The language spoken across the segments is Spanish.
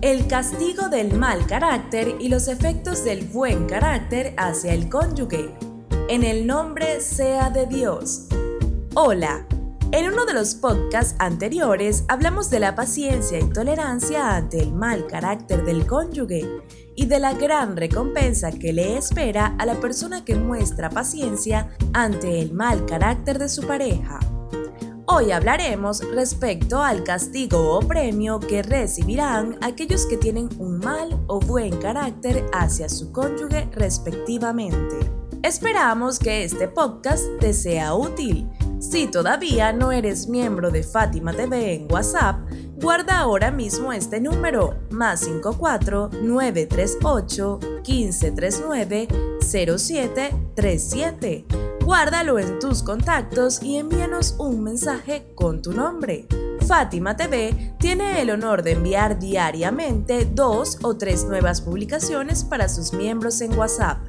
El castigo del mal carácter y los efectos del buen carácter hacia el cónyuge. En el nombre sea de Dios. Hola. En uno de los podcasts anteriores hablamos de la paciencia y tolerancia ante el mal carácter del cónyuge y de la gran recompensa que le espera a la persona que muestra paciencia ante el mal carácter de su pareja. Hoy hablaremos respecto al castigo o premio que recibirán aquellos que tienen un mal o buen carácter hacia su cónyuge respectivamente. Esperamos que este podcast te sea útil. Si todavía no eres miembro de Fátima TV en WhatsApp, guarda ahora mismo este número más 54 938 1539 0737 Guárdalo en tus contactos y envíanos un mensaje con tu nombre. Fátima TV tiene el honor de enviar diariamente dos o tres nuevas publicaciones para sus miembros en WhatsApp.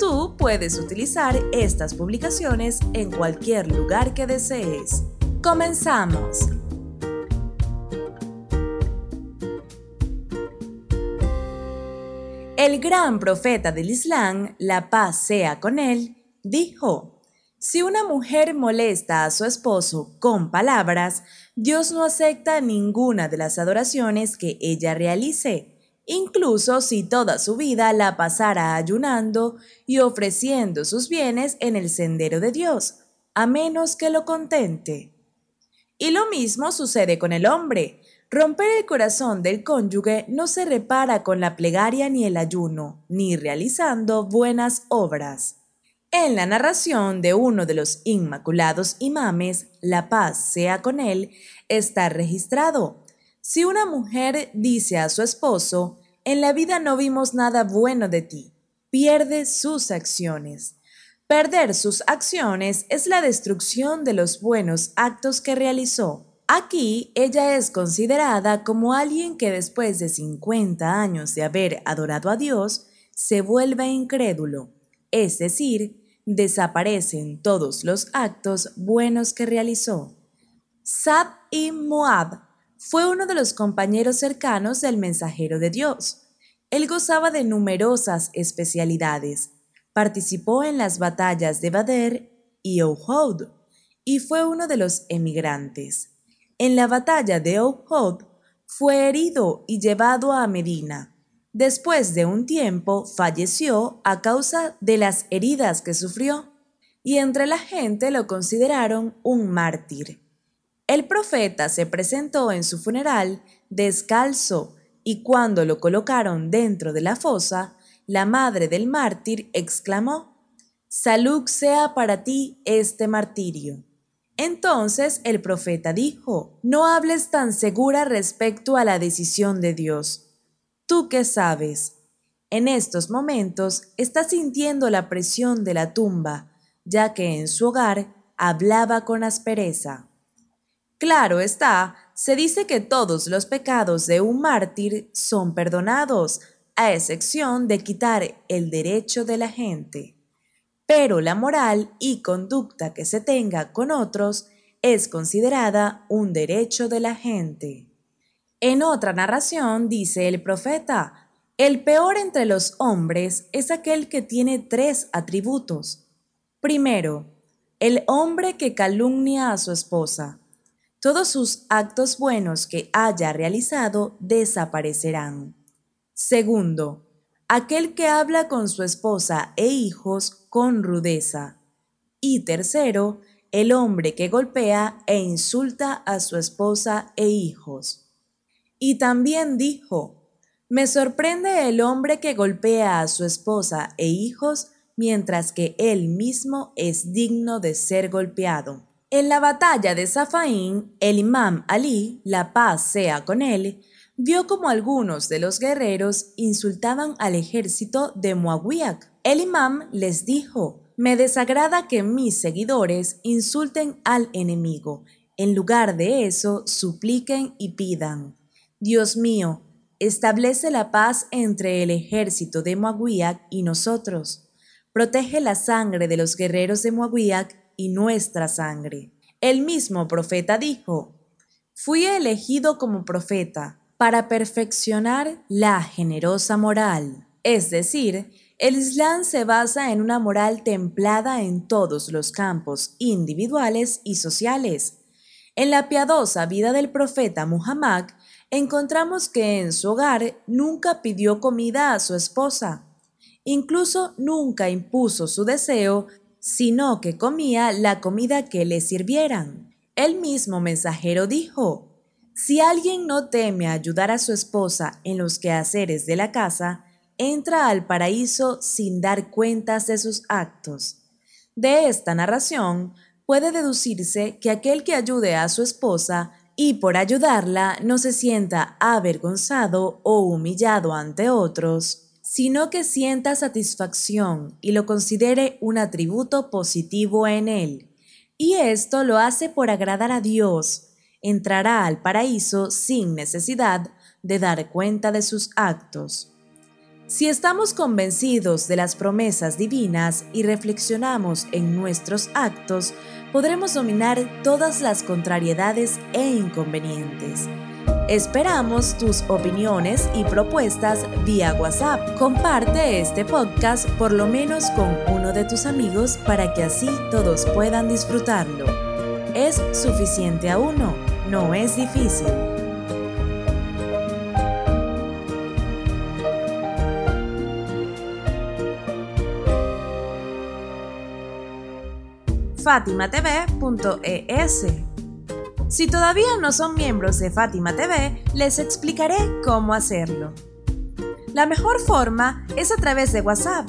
Tú puedes utilizar estas publicaciones en cualquier lugar que desees. Comenzamos. El gran profeta del Islam, la paz sea con él, dijo, si una mujer molesta a su esposo con palabras, Dios no acepta ninguna de las adoraciones que ella realice, incluso si toda su vida la pasara ayunando y ofreciendo sus bienes en el sendero de Dios, a menos que lo contente. Y lo mismo sucede con el hombre. Romper el corazón del cónyuge no se repara con la plegaria ni el ayuno, ni realizando buenas obras. En la narración de uno de los Inmaculados Imames, la paz sea con él, está registrado. Si una mujer dice a su esposo, en la vida no vimos nada bueno de ti, pierde sus acciones. Perder sus acciones es la destrucción de los buenos actos que realizó. Aquí ella es considerada como alguien que después de 50 años de haber adorado a Dios, se vuelve incrédulo es decir, desaparecen todos los actos buenos que realizó. Sad y Moab fue uno de los compañeros cercanos del mensajero de Dios. Él gozaba de numerosas especialidades. Participó en las batallas de Badr y Uhud y fue uno de los emigrantes. En la batalla de Uhud fue herido y llevado a Medina. Después de un tiempo falleció a causa de las heridas que sufrió, y entre la gente lo consideraron un mártir. El profeta se presentó en su funeral descalzo y cuando lo colocaron dentro de la fosa, la madre del mártir exclamó, Salud sea para ti este martirio. Entonces el profeta dijo, No hables tan segura respecto a la decisión de Dios ¿Tú qué sabes? En estos momentos está sintiendo la presión de la tumba, ya que en su hogar hablaba con aspereza. Claro está, se dice que todos los pecados de un mártir son perdonados, a excepción de quitar el derecho de la gente. Pero la moral y conducta que se tenga con otros es considerada un derecho de la gente. En otra narración dice el profeta, el peor entre los hombres es aquel que tiene tres atributos. Primero, el hombre que calumnia a su esposa. Todos sus actos buenos que haya realizado desaparecerán. Segundo, aquel que habla con su esposa e hijos con rudeza. Y tercero, el hombre que golpea e insulta a su esposa e hijos. Y también dijo, me sorprende el hombre que golpea a su esposa e hijos mientras que él mismo es digno de ser golpeado. En la batalla de Safaín, el imam Ali, la paz sea con él, vio como algunos de los guerreros insultaban al ejército de Muawiyah. El imam les dijo, me desagrada que mis seguidores insulten al enemigo. En lugar de eso, supliquen y pidan. Dios mío, establece la paz entre el ejército de Moawiak y nosotros. Protege la sangre de los guerreros de Moawiak y nuestra sangre. El mismo profeta dijo, Fui elegido como profeta, para perfeccionar la generosa moral. Es decir, el Islam se basa en una moral templada en todos los campos individuales y sociales. En la piadosa vida del profeta Muhammad encontramos que en su hogar nunca pidió comida a su esposa, incluso nunca impuso su deseo, sino que comía la comida que le sirvieran. El mismo mensajero dijo, si alguien no teme ayudar a su esposa en los quehaceres de la casa, entra al paraíso sin dar cuentas de sus actos. De esta narración puede deducirse que aquel que ayude a su esposa y por ayudarla no se sienta avergonzado o humillado ante otros, sino que sienta satisfacción y lo considere un atributo positivo en él. Y esto lo hace por agradar a Dios, entrará al paraíso sin necesidad de dar cuenta de sus actos. Si estamos convencidos de las promesas divinas y reflexionamos en nuestros actos, podremos dominar todas las contrariedades e inconvenientes. Esperamos tus opiniones y propuestas vía WhatsApp. Comparte este podcast por lo menos con uno de tus amigos para que así todos puedan disfrutarlo. Es suficiente a uno, no es difícil. fatimatv.es. Si todavía no son miembros de Fátima TV, les explicaré cómo hacerlo. La mejor forma es a través de WhatsApp.